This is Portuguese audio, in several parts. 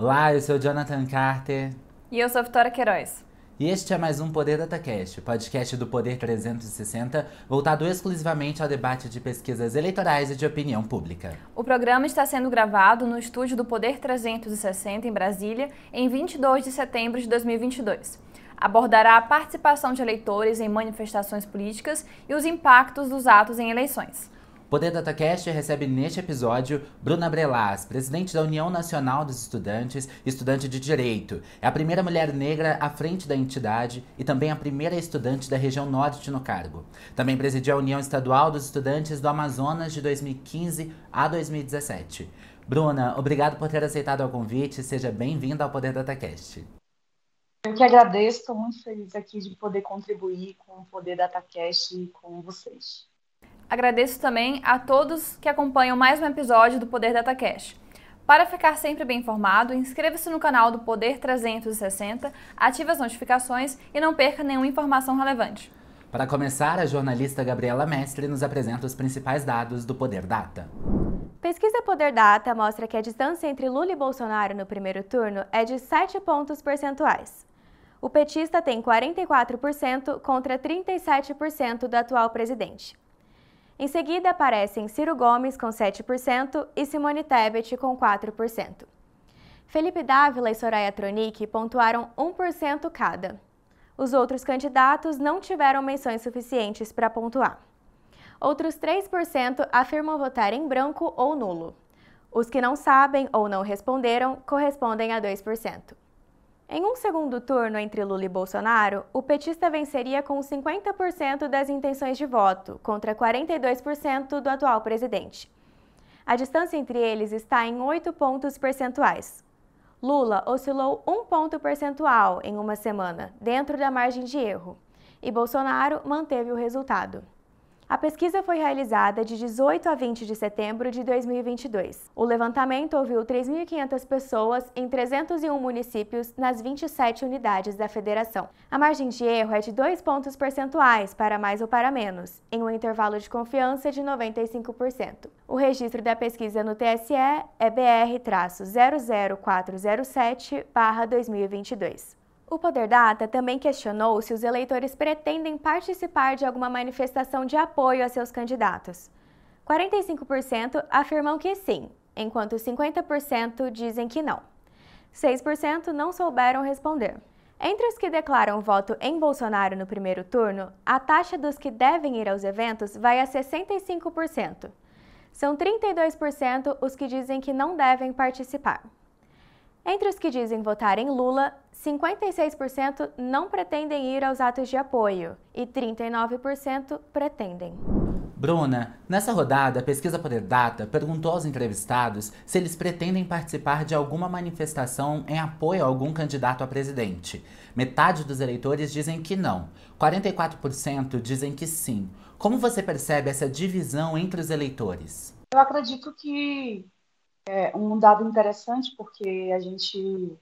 Olá, eu sou Jonathan Carter. E eu sou Vitória Queiroz. E este é mais um Poder DataCast, podcast do Poder 360, voltado exclusivamente ao debate de pesquisas eleitorais e de opinião pública. O programa está sendo gravado no estúdio do Poder 360 em Brasília, em 22 de setembro de 2022. Abordará a participação de eleitores em manifestações políticas e os impactos dos atos em eleições. Poder DataCast recebe neste episódio Bruna Brelas, presidente da União Nacional dos Estudantes, estudante de Direito. É a primeira mulher negra à frente da entidade e também a primeira estudante da região norte no cargo. Também presidiu a União Estadual dos Estudantes do Amazonas de 2015 a 2017. Bruna, obrigado por ter aceitado o convite. Seja bem-vinda ao Poder DataCast. Eu que agradeço, estou muito feliz aqui de poder contribuir com o Poder DataCast e com vocês. Agradeço também a todos que acompanham mais um episódio do Poder DataCast. Para ficar sempre bem informado, inscreva-se no canal do Poder 360, ative as notificações e não perca nenhuma informação relevante. Para começar, a jornalista Gabriela Mestre nos apresenta os principais dados do Poder Data. Pesquisa Poder Data mostra que a distância entre Lula e Bolsonaro no primeiro turno é de 7 pontos percentuais. O petista tem 44% contra 37% do atual presidente. Em seguida aparecem Ciro Gomes com 7% e Simone Tebet com 4%. Felipe Dávila e Soraya Tronic pontuaram 1% cada. Os outros candidatos não tiveram menções suficientes para pontuar. Outros 3% afirmam votar em branco ou nulo. Os que não sabem ou não responderam correspondem a 2%. Em um segundo turno entre Lula e Bolsonaro, o petista venceria com 50% das intenções de voto, contra 42% do atual presidente. A distância entre eles está em 8 pontos percentuais. Lula oscilou um ponto percentual em uma semana, dentro da margem de erro, e Bolsonaro manteve o resultado. A pesquisa foi realizada de 18 a 20 de setembro de 2022. O levantamento ouviu 3.500 pessoas em 301 municípios nas 27 unidades da federação. A margem de erro é de 2 pontos percentuais para mais ou para menos, em um intervalo de confiança de 95%. O registro da pesquisa no TSE é BR-00407-2022. O Poder Data também questionou se os eleitores pretendem participar de alguma manifestação de apoio a seus candidatos. 45% afirmam que sim, enquanto 50% dizem que não. 6% não souberam responder. Entre os que declaram voto em Bolsonaro no primeiro turno, a taxa dos que devem ir aos eventos vai a 65%. São 32% os que dizem que não devem participar. Entre os que dizem votar em Lula, 56% não pretendem ir aos atos de apoio e 39% pretendem. Bruna, nessa rodada, a Pesquisa Poder Data perguntou aos entrevistados se eles pretendem participar de alguma manifestação em apoio a algum candidato a presidente. Metade dos eleitores dizem que não, 44% dizem que sim. Como você percebe essa divisão entre os eleitores? Eu acredito que é um dado interessante, porque a gente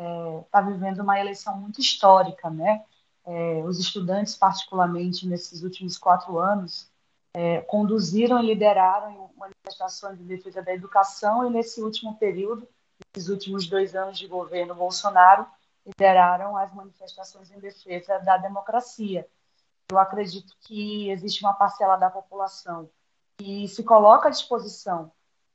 está é, tá vivendo uma eleição muito histórica, né? É, os estudantes, particularmente nesses últimos quatro anos, é, conduziram e lideraram manifestações de defesa da educação e nesse último período, nesses últimos dois anos de governo Bolsonaro, lideraram as manifestações em defesa da democracia. Eu acredito que existe uma parcela da população que se coloca à disposição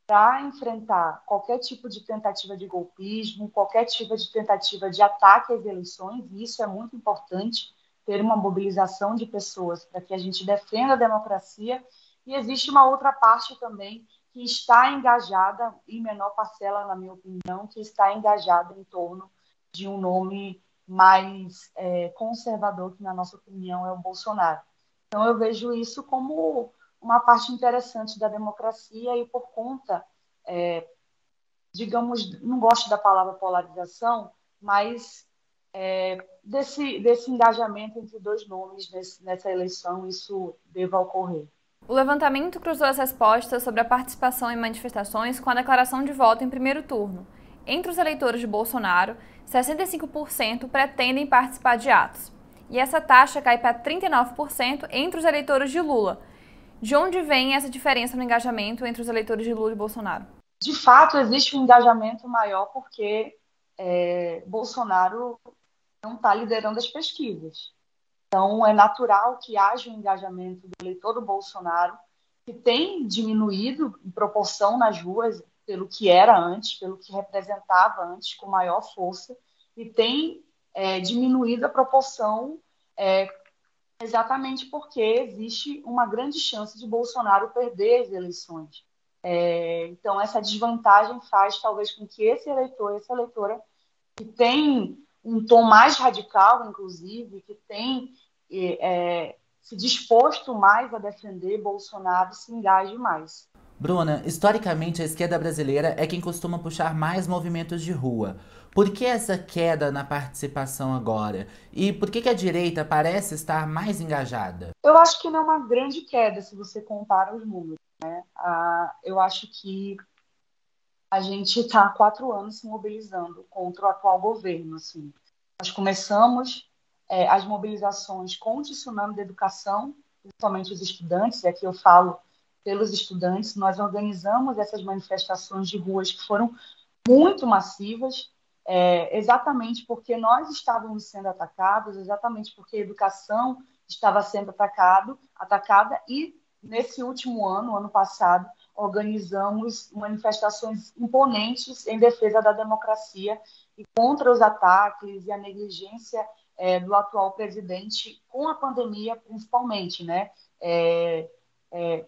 para enfrentar qualquer tipo de tentativa de golpismo, qualquer tipo de tentativa de ataque às eleições, e isso é muito importante, ter uma mobilização de pessoas para que a gente defenda a democracia. E existe uma outra parte também que está engajada, em menor parcela, na minha opinião, que está engajada em torno de um nome mais é, conservador, que, na nossa opinião, é o Bolsonaro. Então, eu vejo isso como uma parte interessante da democracia e por conta, é, digamos, não gosto da palavra polarização, mas é, desse, desse engajamento entre dois nomes nesse, nessa eleição, isso deva ocorrer. O levantamento cruzou as respostas sobre a participação em manifestações com a declaração de voto em primeiro turno. Entre os eleitores de Bolsonaro, 65% pretendem participar de atos. E essa taxa cai para 39% entre os eleitores de Lula, de onde vem essa diferença no engajamento entre os eleitores de Lula e Bolsonaro? de fato, existe um engajamento maior porque é, Bolsonaro não está liderando as pesquisas. Então, é natural que haja um engajamento do eleitor do Bolsonaro, que tem diminuído em proporção nas ruas, pelo que era antes, pelo que representava antes, com maior força, e tem é, diminuído a proporção é, exatamente porque existe uma grande chance de Bolsonaro perder as eleições. É, então, essa desvantagem faz talvez com que esse eleitor, essa eleitora, que tem um tom mais radical, inclusive, que tem é, se disposto mais a defender Bolsonaro, se engaje mais. Bruna, historicamente a esquerda brasileira é quem costuma puxar mais movimentos de rua. Por que essa queda na participação agora? E por que, que a direita parece estar mais engajada? Eu acho que não é uma grande queda se você compara os números. Né? Ah, eu acho que a gente está há quatro anos se mobilizando contra o atual governo. Assim. Nós começamos é, as mobilizações com o tsunami da educação, principalmente os estudantes, e aqui eu falo pelos estudantes, nós organizamos essas manifestações de ruas que foram muito massivas, é, exatamente porque nós estávamos sendo atacados, exatamente porque a educação estava sendo atacado, atacada e nesse último ano, ano passado, organizamos manifestações imponentes em defesa da democracia e contra os ataques e a negligência é, do atual presidente com a pandemia, principalmente, né? É, é,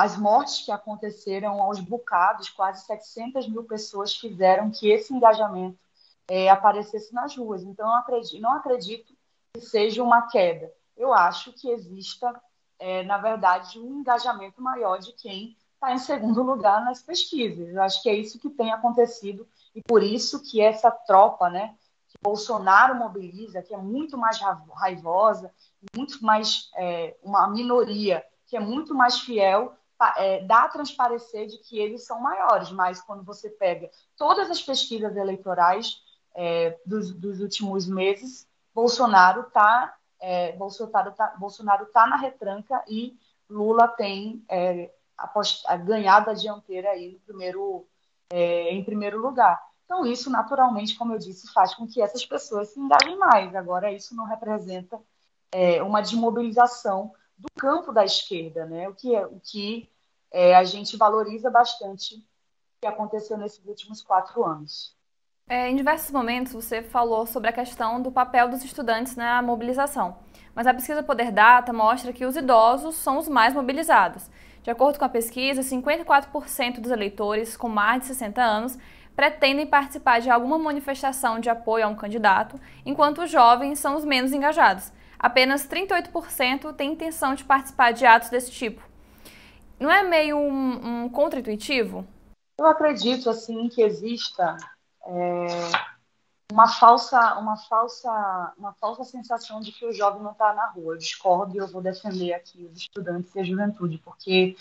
as mortes que aconteceram aos bocados, quase 700 mil pessoas fizeram que esse engajamento é, aparecesse nas ruas. Então, eu acredito, não acredito que seja uma queda. Eu acho que exista é, na verdade, um engajamento maior de quem está em segundo lugar nas pesquisas. Eu acho que é isso que tem acontecido e por isso que essa tropa, né, que Bolsonaro mobiliza, que é muito mais raivosa, muito mais é, uma minoria que é muito mais fiel, é, dá a transparecer de que eles são maiores. Mas quando você pega todas as pesquisas eleitorais é, dos, dos últimos meses, Bolsonaro está é, Bolsonaro está Bolsonaro tá na retranca e Lula tem é, ganhado a dianteira aí no primeiro, é, em primeiro lugar. Então, isso, naturalmente, como eu disse, faz com que essas pessoas se engajem mais. Agora, isso não representa é, uma desmobilização do campo da esquerda, né? o que, é, o que é, a gente valoriza bastante o que aconteceu nesses últimos quatro anos. É, em diversos momentos você falou sobre a questão do papel dos estudantes na mobilização, mas a pesquisa Poder Data mostra que os idosos são os mais mobilizados. De acordo com a pesquisa, 54% dos eleitores com mais de 60 anos pretendem participar de alguma manifestação de apoio a um candidato, enquanto os jovens são os menos engajados. Apenas 38% têm intenção de participar de atos desse tipo. Não é meio um, um contra-intuitivo? Eu acredito assim que exista é, uma falsa, uma falsa, uma falsa sensação de que o jovem não está na rua. Eu discordo e eu vou defender aqui os estudantes e a juventude, porque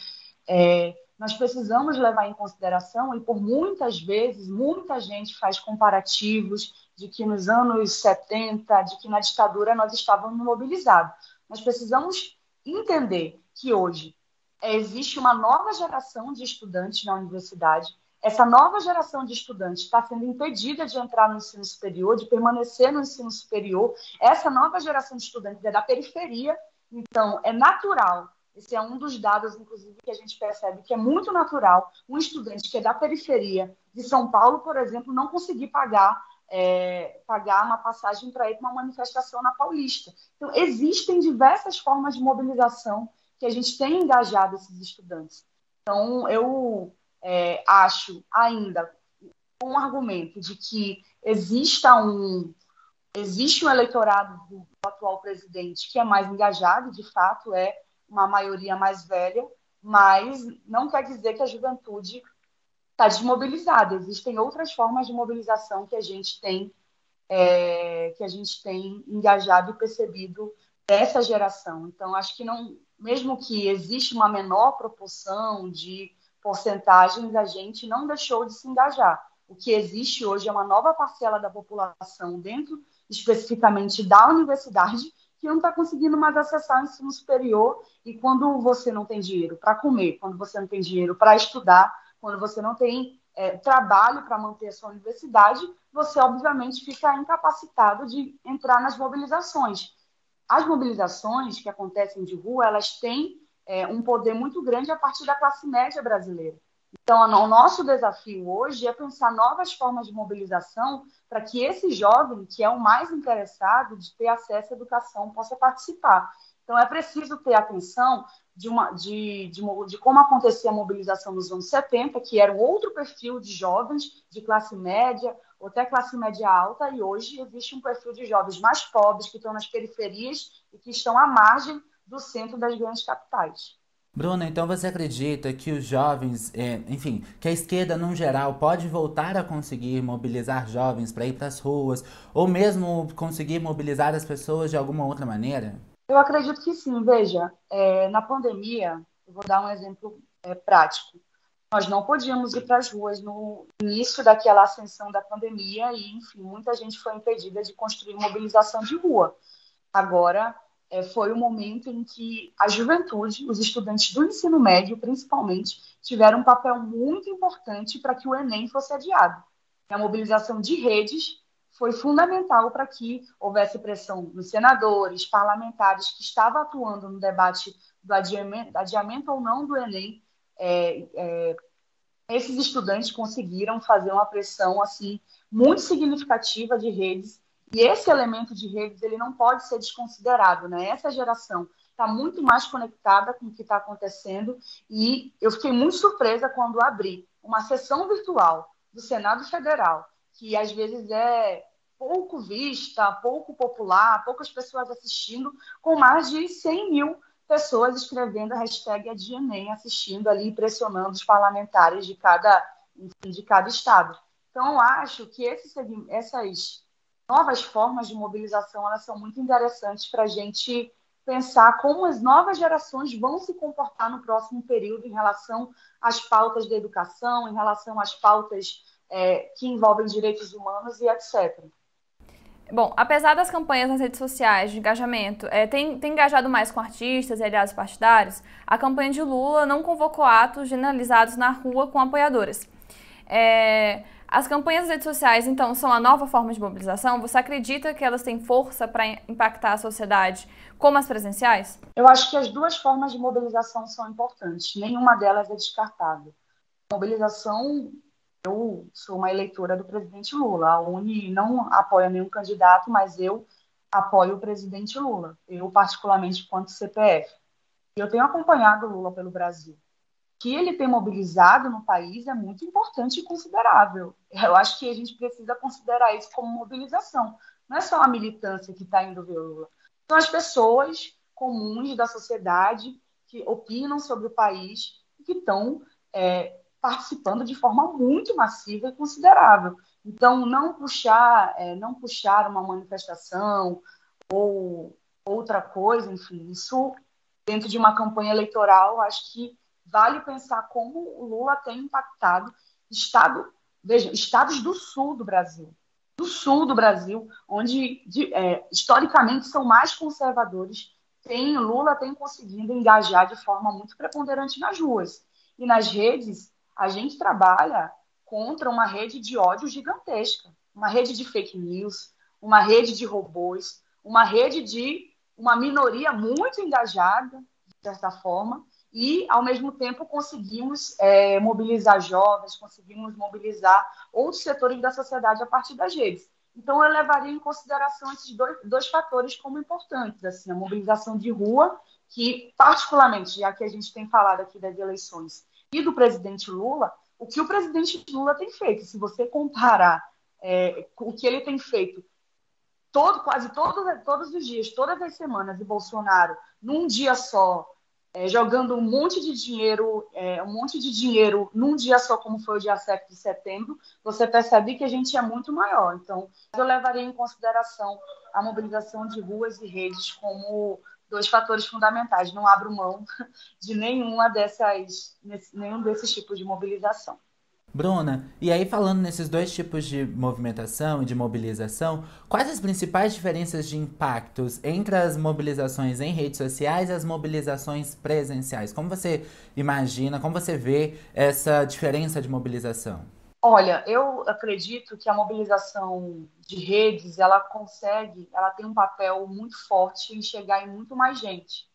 é, nós precisamos levar em consideração, e por muitas vezes, muita gente faz comparativos de que nos anos 70, de que na ditadura nós estávamos mobilizados. Nós precisamos entender que hoje existe uma nova geração de estudantes na universidade essa nova geração de estudantes está sendo impedida de entrar no ensino superior, de permanecer no ensino superior. Essa nova geração de estudantes é da periferia, então é natural. Esse é um dos dados, inclusive, que a gente percebe que é muito natural um estudante que é da periferia de São Paulo, por exemplo, não conseguir pagar é, pagar uma passagem para ir para uma manifestação na Paulista. Então, existem diversas formas de mobilização que a gente tem engajado esses estudantes. Então, eu é, acho ainda um argumento de que exista um existe um eleitorado do atual presidente que é mais engajado, de fato é uma maioria mais velha, mas não quer dizer que a juventude está desmobilizada. Existem outras formas de mobilização que a gente tem é, que a gente tem engajado e percebido dessa geração. Então acho que não, mesmo que exista uma menor proporção de porcentagens, a gente não deixou de se engajar. O que existe hoje é uma nova parcela da população, dentro especificamente da universidade, que não está conseguindo mais acessar o ensino superior. E quando você não tem dinheiro para comer, quando você não tem dinheiro para estudar, quando você não tem é, trabalho para manter a sua universidade, você obviamente fica incapacitado de entrar nas mobilizações. As mobilizações que acontecem de rua, elas têm é, um poder muito grande a partir da classe média brasileira. Então, o nosso desafio hoje é pensar novas formas de mobilização para que esse jovem, que é o mais interessado de ter acesso à educação, possa participar. Então, é preciso ter atenção de, uma, de, de, de, como acontecia a mobilização nos anos 70, que era um outro perfil de jovens de classe média ou até classe média alta, e hoje existe um perfil de jovens mais pobres, que estão nas periferias e que estão à margem do centro das grandes capitais. Bruna, então você acredita que os jovens, é, enfim, que a esquerda no geral pode voltar a conseguir mobilizar jovens para ir para as ruas, ou mesmo conseguir mobilizar as pessoas de alguma outra maneira? Eu acredito que sim. Veja, é, na pandemia, eu vou dar um exemplo é, prático. Nós não podíamos ir para as ruas no início daquela ascensão da pandemia e, enfim, muita gente foi impedida de construir mobilização de rua. Agora, é, foi o momento em que a juventude, os estudantes do ensino médio, principalmente, tiveram um papel muito importante para que o Enem fosse adiado. A mobilização de redes foi fundamental para que houvesse pressão nos senadores, parlamentares que estavam atuando no debate do adiamento, adiamento ou não do Enem. É, é, esses estudantes conseguiram fazer uma pressão assim muito significativa de redes e esse elemento de redes ele não pode ser desconsiderado, né? Essa geração está muito mais conectada com o que está acontecendo e eu fiquei muito surpresa quando abri uma sessão virtual do Senado Federal, que às vezes é pouco vista, pouco popular, poucas pessoas assistindo, com mais de 100 mil pessoas escrevendo a hashtag Adienem, assistindo ali, pressionando os parlamentares de cada, de cada estado. Então, acho que esse, essas novas formas de mobilização elas são muito interessantes para a gente pensar como as novas gerações vão se comportar no próximo período em relação às pautas da educação, em relação às pautas é, que envolvem direitos humanos e etc. Bom, apesar das campanhas nas redes sociais de engajamento é, tem, tem engajado mais com artistas e aliados partidários, a campanha de Lula não convocou atos generalizados na rua com apoiadores. É, as campanhas das redes sociais, então, são a nova forma de mobilização? Você acredita que elas têm força para impactar a sociedade como as presenciais? Eu acho que as duas formas de mobilização são importantes. Nenhuma delas é descartável. Mobilização, eu sou uma eleitora do presidente Lula. A Uni não apoia nenhum candidato, mas eu apoio o presidente Lula. Eu, particularmente, quanto CPF. Eu tenho acompanhado Lula pelo Brasil que ele tem mobilizado no país é muito importante e considerável. Eu acho que a gente precisa considerar isso como mobilização. Não é só a militância que está indo ver o Lula. São as pessoas comuns da sociedade que opinam sobre o país e que estão é, participando de forma muito massiva e considerável. Então, não puxar, é, não puxar uma manifestação ou outra coisa, enfim, isso dentro de uma campanha eleitoral, acho que vale pensar como o Lula tem impactado estado, veja, estados do sul do Brasil, do sul do Brasil, onde de, é, historicamente são mais conservadores, tem Lula tem conseguido engajar de forma muito preponderante nas ruas e nas redes. A gente trabalha contra uma rede de ódio gigantesca, uma rede de fake news, uma rede de robôs, uma rede de uma minoria muito engajada, de certa forma, e, ao mesmo tempo, conseguimos é, mobilizar jovens, conseguimos mobilizar outros setores da sociedade a partir das redes. Então, eu levaria em consideração esses dois, dois fatores como importantes, assim, a mobilização de rua, que, particularmente, já que a gente tem falado aqui das eleições e do presidente Lula, o que o presidente Lula tem feito, se você comparar é, o que ele tem feito todo, quase todos, os dias, todas as semanas, e Bolsonaro, num dia só, é, jogando um monte de dinheiro, é, um monte de dinheiro num dia só, como foi o dia 7 de setembro, você percebe que a gente é muito maior. Então, eu levaria em consideração a mobilização de ruas e redes como dois fatores fundamentais. Não abro mão de nenhuma dessas, nenhum desses tipos de mobilização. Bruna, e aí falando nesses dois tipos de movimentação e de mobilização, quais as principais diferenças de impactos entre as mobilizações em redes sociais e as mobilizações presenciais? Como você imagina, como você vê essa diferença de mobilização? Olha, eu acredito que a mobilização de redes, ela consegue, ela tem um papel muito forte em chegar em muito mais gente.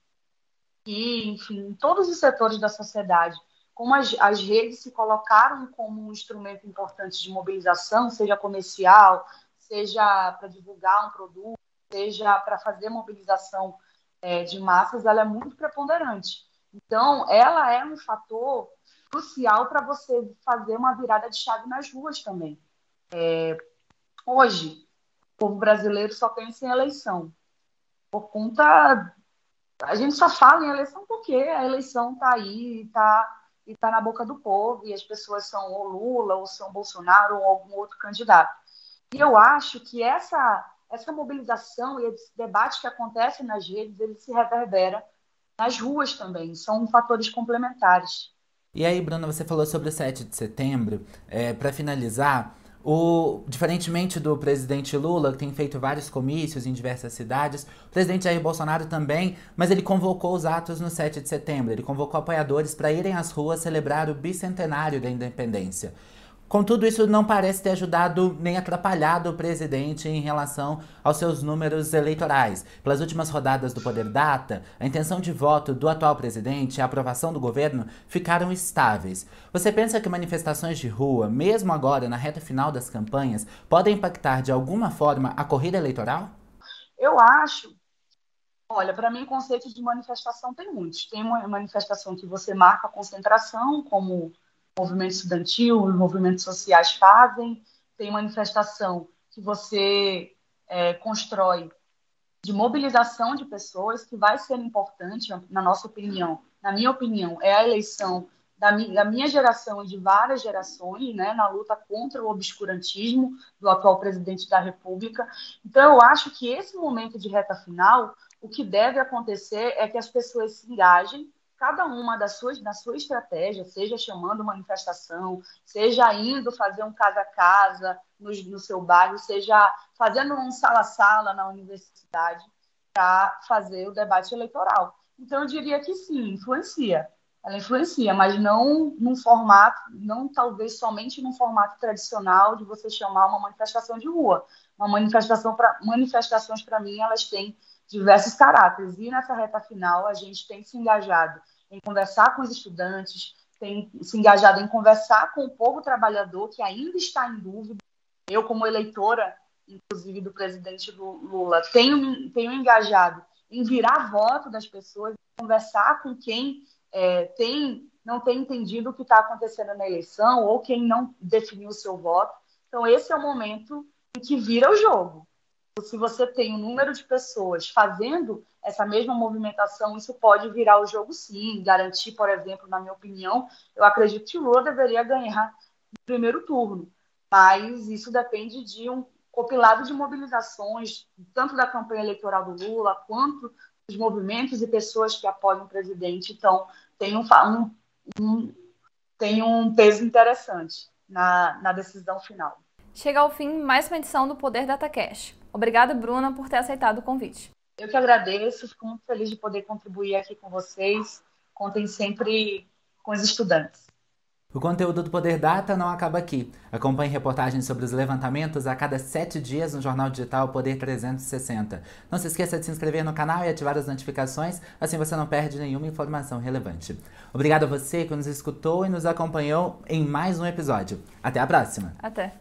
E, enfim, em todos os setores da sociedade, como as, as redes se colocaram como um instrumento importante de mobilização, seja comercial, seja para divulgar um produto, seja para fazer mobilização é, de massas, ela é muito preponderante. Então, ela é um fator crucial para você fazer uma virada de chave nas ruas também. É, hoje, o povo brasileiro só pensa em eleição. Por conta. A gente só fala em eleição porque a eleição está aí, está e está na boca do povo, e as pessoas são ou Lula, ou são Bolsonaro, ou algum outro candidato. E eu acho que essa, essa mobilização e esse debate que acontece nas redes, ele se reverbera nas ruas também, são fatores complementares. E aí, Bruna, você falou sobre o 7 de setembro. É, Para finalizar, o, diferentemente do presidente Lula, que tem feito vários comícios em diversas cidades, o presidente Jair Bolsonaro também, mas ele convocou os atos no 7 de setembro. Ele convocou apoiadores para irem às ruas celebrar o bicentenário da independência. Contudo, isso não parece ter ajudado nem atrapalhado o presidente em relação aos seus números eleitorais. Pelas últimas rodadas do Poder Data, a intenção de voto do atual presidente e a aprovação do governo ficaram estáveis. Você pensa que manifestações de rua, mesmo agora na reta final das campanhas, podem impactar de alguma forma a corrida eleitoral? Eu acho. Olha, para mim, conceito de manifestação tem muitos. Tem uma manifestação que você marca a concentração, como movimento estudantil, os movimentos sociais fazem, tem manifestação que você é, constrói de mobilização de pessoas, que vai ser importante, na nossa opinião, na minha opinião, é a eleição da, minha geração e de várias gerações, né, na luta contra o obscurantismo do atual presidente da República. Então, eu acho que esse momento de reta final, o que deve acontecer é que as pessoas se engajem cada uma das suas, na sua estratégia, seja chamando manifestação, seja indo fazer um casa a casa no, no seu bairro, seja fazendo um sala a sala na universidade para fazer o debate eleitoral. Então, eu diria que sim, influencia. Ela influencia, mas não num formato, não talvez somente num formato tradicional de você chamar uma manifestação de rua. Uma manifestação para manifestações para mim elas têm diversos caráteres. E nessa reta final, a gente tem se engajado em conversar com os estudantes, tem se engajado em conversar com o povo trabalhador que ainda está em dúvida. Eu, como eleitora, inclusive do presidente Lula, tenho, tenho engajado em virar voto das pessoas, conversar com quem é, tem, não tem entendido o que está acontecendo na eleição ou quem não definiu o seu voto. Então, esse é o momento em que vira o jogo se você tem um número de pessoas fazendo essa mesma movimentação, isso pode virar o jogo sim, garantir, por exemplo, na minha opinião, eu acredito que o Lula deveria ganhar no primeiro turno, mas isso depende de um compilado de mobilizações, tanto da campanha eleitoral do Lula, quanto dos movimentos e pessoas que apoiam o presidente, então tem um, um, um tem um peso interessante na, na decisão final. Chega ao fim mais uma edição do Poder DataCash. Obrigada, Bruna, por ter aceitado o convite. Eu que agradeço, fico muito feliz de poder contribuir aqui com vocês. Contem sempre com os estudantes. O conteúdo do Poder Data não acaba aqui. Acompanhe reportagens sobre os levantamentos a cada sete dias no jornal digital Poder 360. Não se esqueça de se inscrever no canal e ativar as notificações, assim você não perde nenhuma informação relevante. Obrigado a você que nos escutou e nos acompanhou em mais um episódio. Até a próxima! Até!